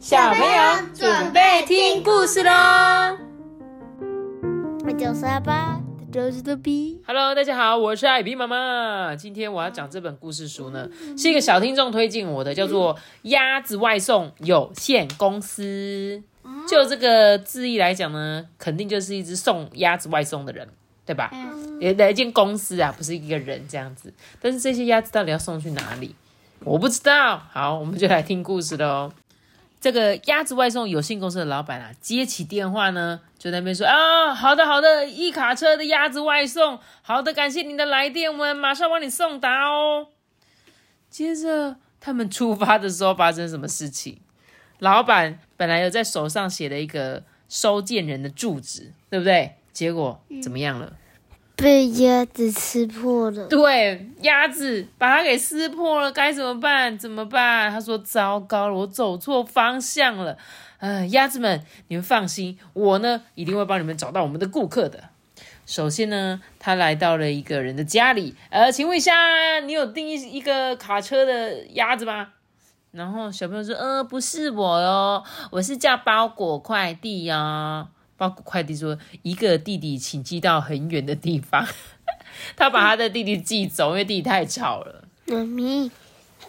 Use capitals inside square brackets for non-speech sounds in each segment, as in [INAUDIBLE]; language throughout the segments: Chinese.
小朋友准备听故事喽！我就是阿爸，这就是豆比。Hello，大家好，我是艾比妈妈。今天我要讲这本故事书呢，是一个小听众推荐我的，叫做《鸭子外送有限公司》。就这个字义来讲呢，肯定就是一只送鸭子外送的人，对吧？也的一间公司啊，不是一个人这样子。但是这些鸭子到底要送去哪里？我不知道。好，我们就来听故事喽。这个鸭子外送有限公司的老板啊，接起电话呢，就在那边说啊，好的好的，一卡车的鸭子外送，好的，感谢您的来电，我们马上帮你送达哦。[LAUGHS] 接着他们出发的时候发生什么事情？老板本来有在手上写了一个收件人的住址，对不对？结果怎么样了？被鸭子吃破了，对，鸭子把它给撕破了，该怎么办？怎么办？他说：“糟糕了，我走错方向了。”呃，鸭子们，你们放心，我呢一定会帮你们找到我们的顾客的。首先呢，他来到了一个人的家里，呃，请问一下，你有订一一个卡车的鸭子吗？然后小朋友说：“呃，不是我哦，我是叫包裹快递哦。”包裹快递说：“一个弟弟，请寄到很远的地方。[LAUGHS] ”他把他的弟弟寄走，因为弟弟太吵了。妈咪，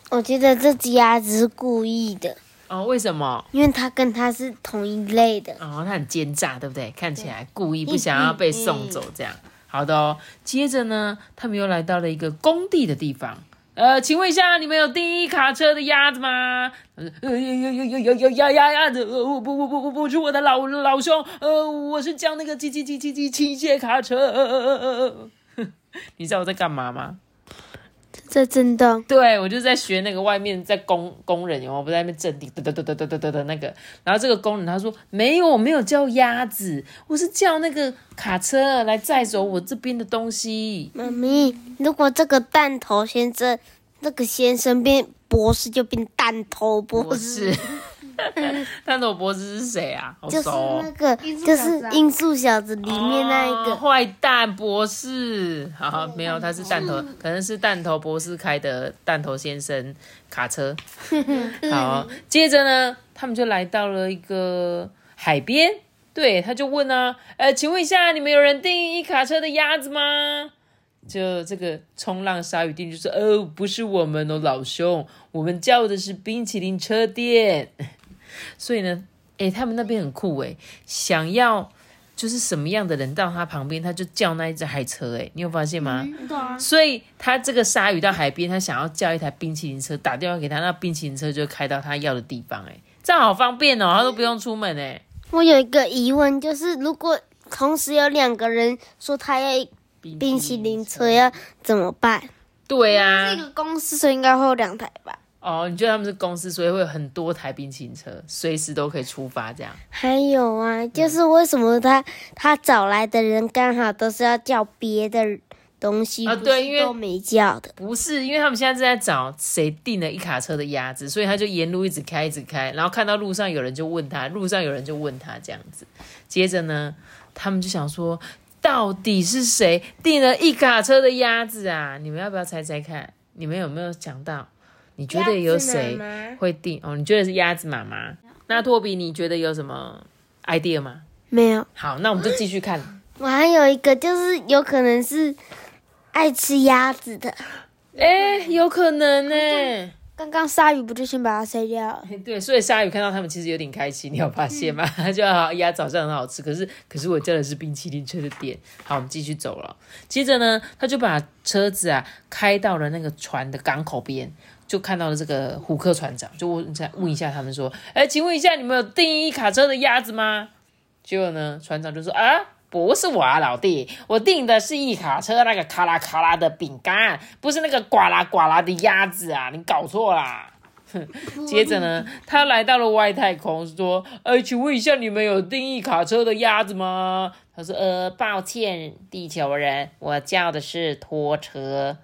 我觉得这只鸭子是故意的，哦，为什么？因为它跟它是同一类的。哦，他很奸诈，对不对？看起来故意不想要被送走，这样。好的哦。接着呢，他们又来到了一个工地的地方。呃，请问一下，你们有第一卡车的鸭子吗？呃，有有有有有有鸭鸭鸭子，呃，不不不不不是我的老老兄，呃，我是叫那个机机机机机机械卡车。你知道我在干嘛吗？在震荡，对，我就在学那个外面在工工人，有没有？我不在那边震地，嘚嘚嘚嘚嘚嘚嘚的那个。然后这个工人他说没有，我没有叫鸭子，我是叫那个卡车来载走我这边的东西。妈咪，如果这个弹头先生，那个先生变博士，就变弹头博博，士，探头博士是谁啊？好就是熟哦、那个，就是音速小子里面那一哦个。坏蛋博士，好，没有，他是弹头，可能是弹头博士开的弹头先生卡车。[LAUGHS] 好，接着呢，他们就来到了一个海边，对，他就问啊，呃，请问一下，你们有人订一卡车的鸭子吗？就这个冲浪鲨鱼店就说，哦，不是我们哦，老兄，我们叫的是冰淇淋车店。所以呢，诶，他们那边很酷诶，想要就是什么样的人到他旁边，他就叫那一只海车，诶，你有发现吗？对啊，所以他这个鲨鱼到海边，他想要叫一台冰淇淋车，打电话给他，那冰淇淋车就开到他要的地方，诶，这样好方便哦，他都不用出门，诶。我有一个疑问，就是如果同时有两个人说他要冰淇淋车，要怎么办？对啊这，个公司所以应该会有两台吧？哦，你觉得他们是公司，所以会有很多台冰淇淋车，随时都可以出发，这样。还有啊，就是为什么他他找来的人刚好都是要叫别的东西，啊对因为都没叫的。不是，因为他们现在正在找谁订了一卡车的鸭子，所以他就沿路一直开，一直开，然后看到路上有人就问他，路上有人就问他这样子。接着呢，他们就想说，到底是谁订了一卡车的鸭子啊？你们要不要猜猜看？你们有没有想到？你觉得有谁会订？哦，你觉得是鸭子妈妈？那托比，你觉得有什么 idea 吗？没有，好，那我们就继续看。我还有一个，就是有可能是爱吃鸭子的。[GASPS] 哎，有可能呢、刚刚鲨鱼不就先把它塞掉了？[LAUGHS] 对，所以鲨鱼看到他们其实有点开心，你有发现吗？他 [LAUGHS] 就好鸭早上很好吃，可是可是我叫的是冰淇淋车的店。好，我们继续走了。接着呢，他就把车子啊开到了那个船的港口边，就看到了这个虎克船长，就问一下问一下他们说：“哎，请问一下，你们有订一卡车的鸭子吗？”结果呢，船长就说：“啊。”不是我啊，老弟，我订的是一卡车那个咔啦咔啦的饼干，不是那个呱啦呱啦的鸭子啊，你搞错啦。[LAUGHS] 接着呢，他来到了外太空，说：“哎，请问一下，你们有定义卡车的鸭子吗？”他说：“呃，抱歉，地球人，我叫的是拖车。”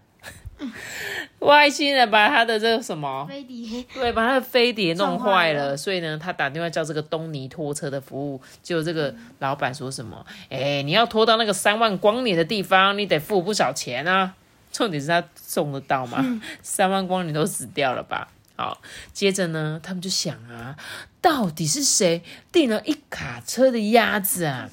[LAUGHS] 外星人把他的这个什么，飞碟对，把他的飞碟弄坏了所以呢，他打电话叫这个东尼拖车的服务，结果这个老板说什么？哎，你要拖到那个三万光年的地方，你得付不少钱啊。[LAUGHS] 重点是他送得到吗？三万光年都死掉了吧？好，接着呢，他们就想啊，到底是谁订了一卡车的鸭子啊？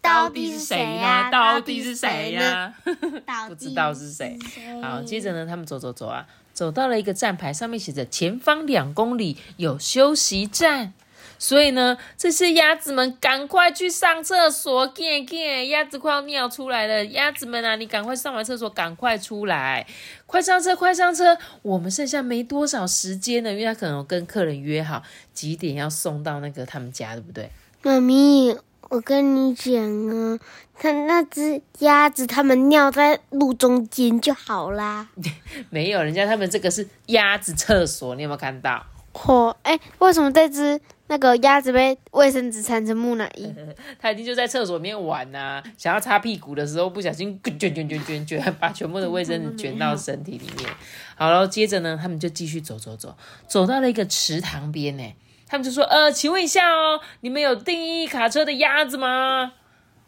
到底是谁呀？到底是谁呀？[LAUGHS] 不知道是谁。好，接着呢，他们走走走啊，走到了一个站牌，上面写着“前方两公里有休息站”。所以呢，这些鸭子们赶快去上厕所，赶赶，鸭子快要尿出来了。鸭子们啊，你赶快上完厕所，赶快出来，快上车，快上车。我们剩下没多少时间了，因为他可能跟客人约好几点要送到那个他们家，对不对？妈咪，我跟你讲啊，他那只鸭子，他们尿在路中间就好啦。[LAUGHS] 没有，人家他们这个是鸭子厕所，你有没有看到？嚯，哎，为什么这只？那个鸭子被卫生纸缠成木乃伊，[LAUGHS] 它一定就在厕所里面玩呐。想要擦屁股的时候，不小心卷卷卷卷卷，把全部的卫生纸卷到身体里面。好了，接着呢，他们就继续走走走，走到了一个池塘边呢。他们就说：“呃，请问一下哦，你们有定义卡车的鸭子吗？”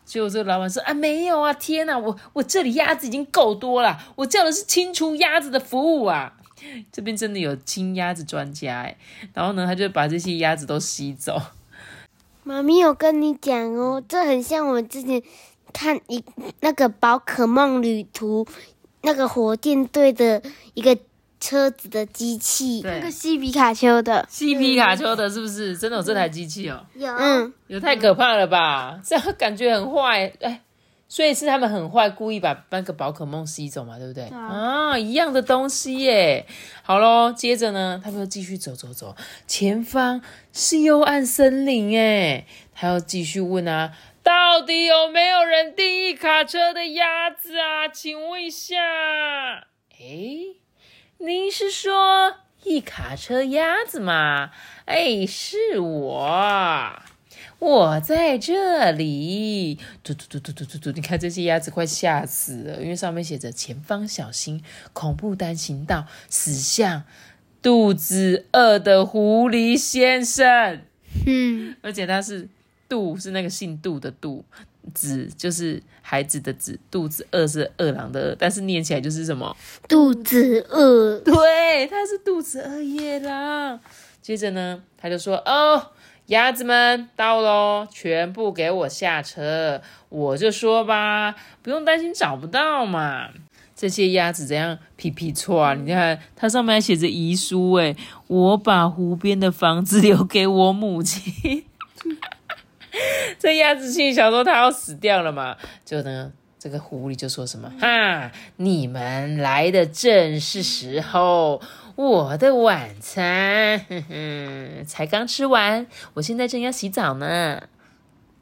结果这个老板说：“啊，没有啊！天哪，我我这里鸭子已经够多了，我叫的是清除鸭子的服务啊。”这边真的有清鸭子专家哎，然后呢，他就把这些鸭子都吸走。妈咪有跟你讲哦，这很像我们之前看一那个宝可梦旅途那个火箭队的一个车子的机器，那个西皮卡丘的，西皮卡丘的，是不是真的有这台机器哦？有，嗯，有太可怕了吧？[LAUGHS] 这样感觉很坏哎。所以是他们很坏，故意把那个宝可梦吸走嘛，对不对？啊，一样的东西耶。好喽，接着呢，他们又继续走走走，前方是幽暗森林哎。他要继续问啊，到底有没有人订一卡车的鸭子啊？请问一下，哎，您是说一卡车鸭子吗？哎，是我。我在这里，嘟嘟嘟嘟嘟嘟嘟！你看这些鸭子快吓死了，因为上面写着“前方小心，恐怖单行道，死向肚子饿的狐狸先生”。嗯，而且他是“杜”是那个姓杜的“杜”，“子”就是孩子的“子”，肚子饿是饿狼的“饿”，但是念起来就是什么？肚子饿。对，他是肚子饿夜狼。接着呢，他就说：“哦。”鸭子们到喽，全部给我下车！我就说吧，不用担心找不到嘛。这些鸭子怎样皮皮错啊？你看，它上面还写着遗书，诶我把湖边的房子留给我母亲。[LAUGHS] [LAUGHS] 这鸭子心里想说，它要死掉了嘛？就呢，这个狐狸就说什么：哈，你们来的正是时候。我的晚餐，哼哼，才刚吃完，我现在正要洗澡呢。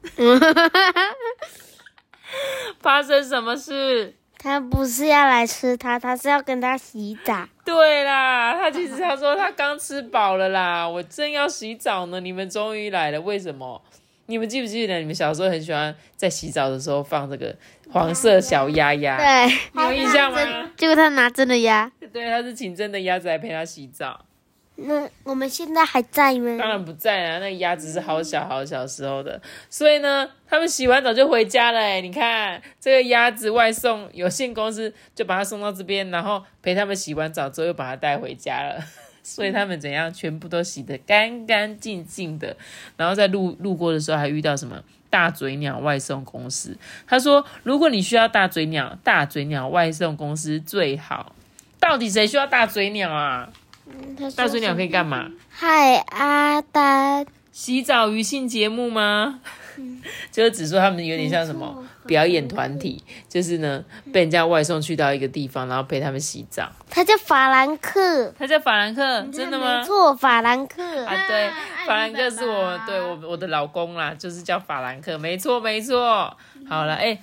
[LAUGHS] 发生什么事？他不是要来吃它，他是要跟它洗澡。对啦，他其实他说他刚吃饱了啦，我正要洗澡呢。你们终于来了，为什么？你们记不记得你们小时候很喜欢在洗澡的时候放这个黄色小鸭鸭？对，有印象吗？结果他拿真的鸭。对，他是请真的鸭子来陪他洗澡。那我们现在还在吗？当然不在啊，那鸭子是好小好小时候的。所以呢，他们洗完澡就回家了。哎，你看这个鸭子外送有限公司就把它送到这边，然后陪他们洗完澡之后又把它带回家了。所以他们怎样，全部都洗得干干净净的。然后在路路过的时候，还遇到什么大嘴鸟外送公司。他说：“如果你需要大嘴鸟，大嘴鸟外送公司最好。”到底谁需要大嘴鸟啊？大嘴鸟可以干嘛？嗨，阿丹，洗澡娱性节目吗？[LAUGHS] 就是只说他们有点像什么表演团体，就是呢被人家外送去到一个地方，然后陪他们洗澡。他叫法兰克，他叫法兰克，真的吗？没错，法兰克啊，对，法兰克是我对我我的老公啦，就是叫法兰克，没错没错。好了，哎，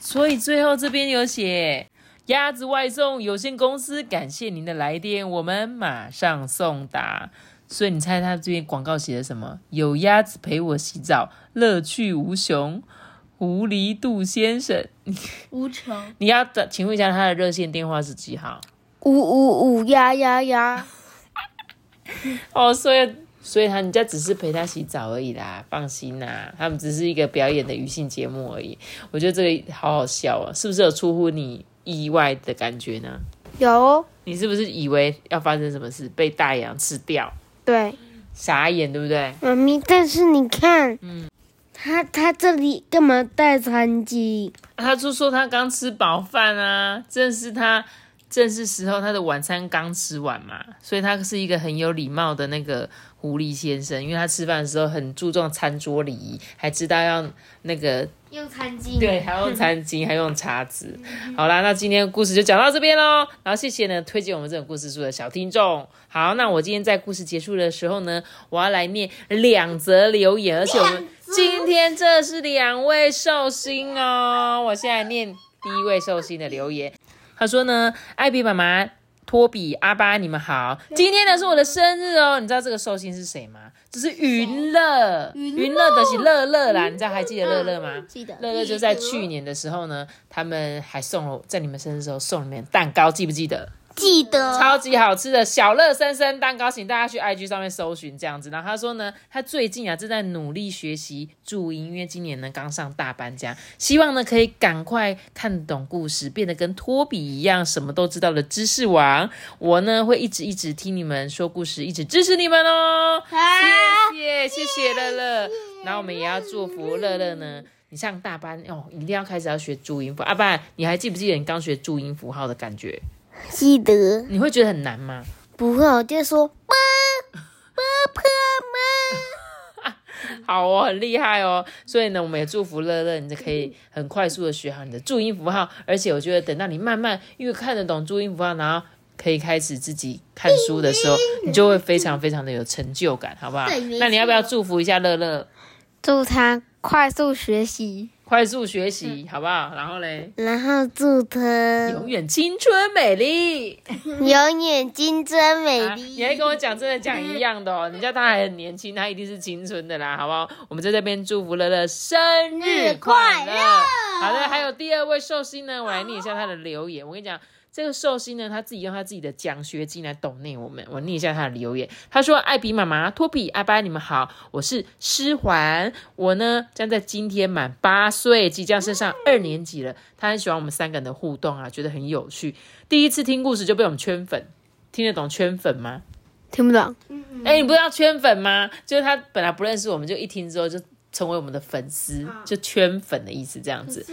所以最后这边有写鸭子外送有限公司，感谢您的来电，我们马上送达。所以你猜他这边广告写的什么？有鸭子陪我洗澡，乐趣无穷。狐狸杜先生，无穷。[LAUGHS] 你要的，请问一下他的热线电话是几号？五五五呀呀呀！[LAUGHS] 哦，所以所以他人家只是陪他洗澡而已啦，放心啦，他们只是一个表演的娱性节目而已。我觉得这个好好笑啊，是不是有出乎你意外的感觉呢？有哦，你是不是以为要发生什么事，被大羊吃掉？对，傻眼，对不对？妈咪，但是你看，嗯，他他这里干嘛带餐巾？他就说他刚吃饱饭啊，正是他正是时候，他的晚餐刚吃完嘛，所以他是一个很有礼貌的那个狐狸先生，因为他吃饭的时候很注重餐桌礼仪，还知道要那个用餐巾。对，还用餐巾，[LAUGHS] 还用叉子。好啦，那今天的故事就讲到这边喽。然后谢谢呢推荐我们这种故事书的小听众。好，那我今天在故事结束的时候呢，我要来念两则留言，而且我们今天这是两位寿星哦。我现在念第一位寿星的留言，他说呢，艾比妈妈。托比、阿巴，你们好！今天呢是我的生日哦，你知道这个寿星是谁吗？这是云乐，云乐的是乐乐啦，你知道还记得乐乐吗？记得。乐乐就在去年的时候呢，他们还送了在你们生日的时候送你们蛋糕，记不记得？记得。超级好吃的小乐生生蛋糕，请大家去 IG 上面搜寻这样子。然后他说呢，他最近啊正在努力学习注音，因为今年呢刚上大班，这样希望呢可以赶快看懂故事，变得跟托比一样什么都知道的知识王。我呢会一直一直听你们说故事，一直支持你们哦。谢谢谢谢乐乐。然后我们也要祝福乐乐呢，你上大班哦，一定要开始要学注音符。阿爸，你还记不记得你刚学注音符号的感觉？记得。你会觉得很难吗？不会，我就说爸爸爸妈。[LAUGHS] 好哦，很厉害哦。所以呢，我们也祝福乐乐，你就可以很快速的学好你的注音符号。而且我觉得，等到你慢慢越看得懂注音符号，然后可以开始自己看书的时候，你就会非常非常的有成就感，好不好？那你要不要祝福一下乐乐？祝他快速学习。快速学习，好不好？然后嘞，然后祝他永远青春美丽，[LAUGHS] 永远青春美丽。你还跟我讲真的讲一样的哦，你叫他还很年轻，他一定是青春的啦，好不好？我们在这边祝福乐乐生日快乐。好的，还有第二位寿星呢，我来念一下他的留言。我跟你讲。这个寿星呢，他自己用他自己的奖学金来懂内我们。我念一下他的留言，他说：“艾比妈妈、托比、阿巴，你们好，我是诗环，我呢将在今天满八岁，即将升上二年级了。他很喜欢我们三个人的互动啊，觉得很有趣。第一次听故事就被我们圈粉，听得懂圈粉吗？听不懂。哎，你不知道圈粉吗？就是他本来不认识我们，就一听之后就成为我们的粉丝，就圈粉的意思这样子。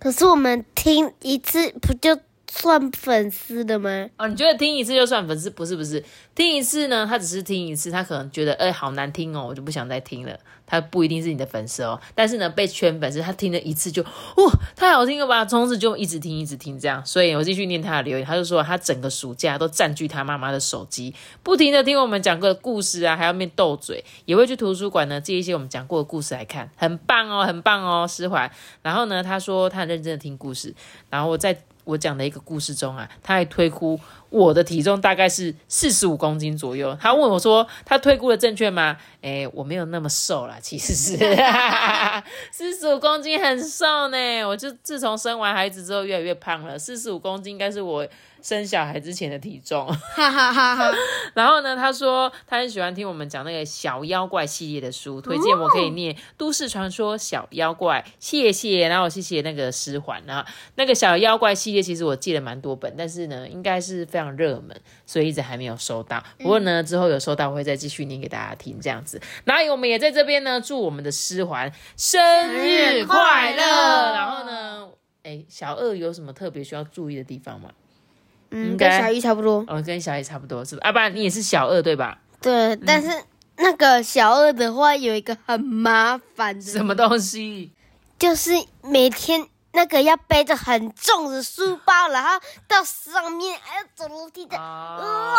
可是我们听一次不就？”算粉丝的吗？哦，你觉得听一次就算粉丝？不是不是，听一次呢，他只是听一次，他可能觉得哎好难听哦，我就不想再听了。他不一定是你的粉丝哦，但是呢，被圈粉丝，他听了一次就哇太好听了吧，从此就一直听一直听这样。所以我继续念他的留言，他就说他整个暑假都占据他妈妈的手机，不停的听我们讲过的故事啊，还要面斗嘴，也会去图书馆呢借一些我们讲过的故事来看，很棒哦，很棒哦，释怀。然后呢，他说他很认真的听故事，然后我在。我讲的一个故事中啊，他还推估我的体重大概是四十五公斤左右。他问我说：“他推估的正确吗？”哎，我没有那么瘦啦，其实是 [LAUGHS] 四十五公斤很瘦呢。我就自从生完孩子之后越来越胖了，四十五公斤应该是我。生小孩之前的体重，哈哈哈哈。然后呢，他说他很喜欢听我们讲那个小妖怪系列的书，推荐我可以念《都市传说小妖怪》，谢谢。然后谢谢那个诗环啊，那个小妖怪系列其实我借了蛮多本，但是呢，应该是非常热门，所以一直还没有收到。不过呢，之后有收到我会再继续念给大家听，这样子。然后我们也在这边呢，祝我们的诗环生日快乐。然后呢，哎，小二有什么特别需要注意的地方吗？嗯，跟小一差不多。哦，跟小一差不多是吧？啊，不然你也是小二对吧？对，但是那个小二的话有一个很麻烦的。什么东西？就是每天那个要背着很重的书包，然后到上面还要走楼梯的。哇！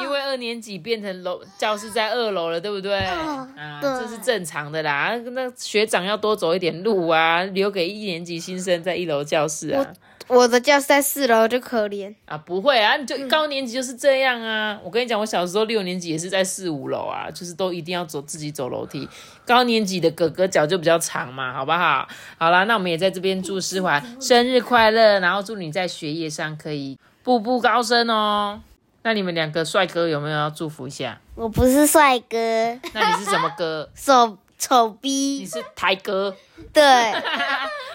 因为二年级变成楼教室在二楼了，对不对？啊，这是正常的啦。那学长要多走一点路啊，留给一年级新生在一楼教室啊。我的教室在四楼，就可怜啊！不会啊，你就高年级就是这样啊。我跟你讲，我小时候六年级也是在四五楼啊，就是都一定要走自己走楼梯。高年级的哥哥脚就比较长嘛，好不好？好啦，那我们也在这边祝诗华 [LAUGHS] 生日快乐，然后祝你在学业上可以步步高升哦。那你们两个帅哥有没有要祝福一下？我不是帅哥，[LAUGHS] 那你是什么哥？[LAUGHS] 手丑逼你，是台哥对，[LAUGHS]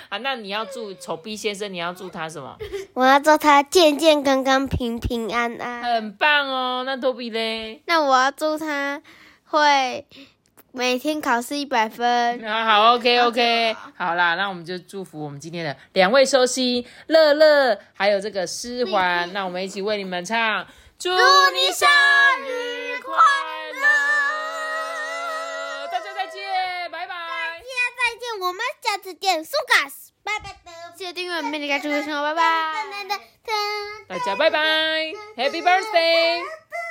啊？那你要祝丑逼先生，你要祝他什么？我要祝他健健康康、平平安安。很棒哦。那托比嘞？那我要祝他会每天考试一百分。[LAUGHS] 啊，好，OK OK，好啦，那我们就祝福我们今天的两位寿星乐乐，还有这个诗环，[LAUGHS] 那我们一起为你们唱，祝你生日快乐！我们下次见，苏卡斯，拜拜的。记得订阅我们美丽家猪的生活，拜拜。大家拜拜，Happy Birthday！拜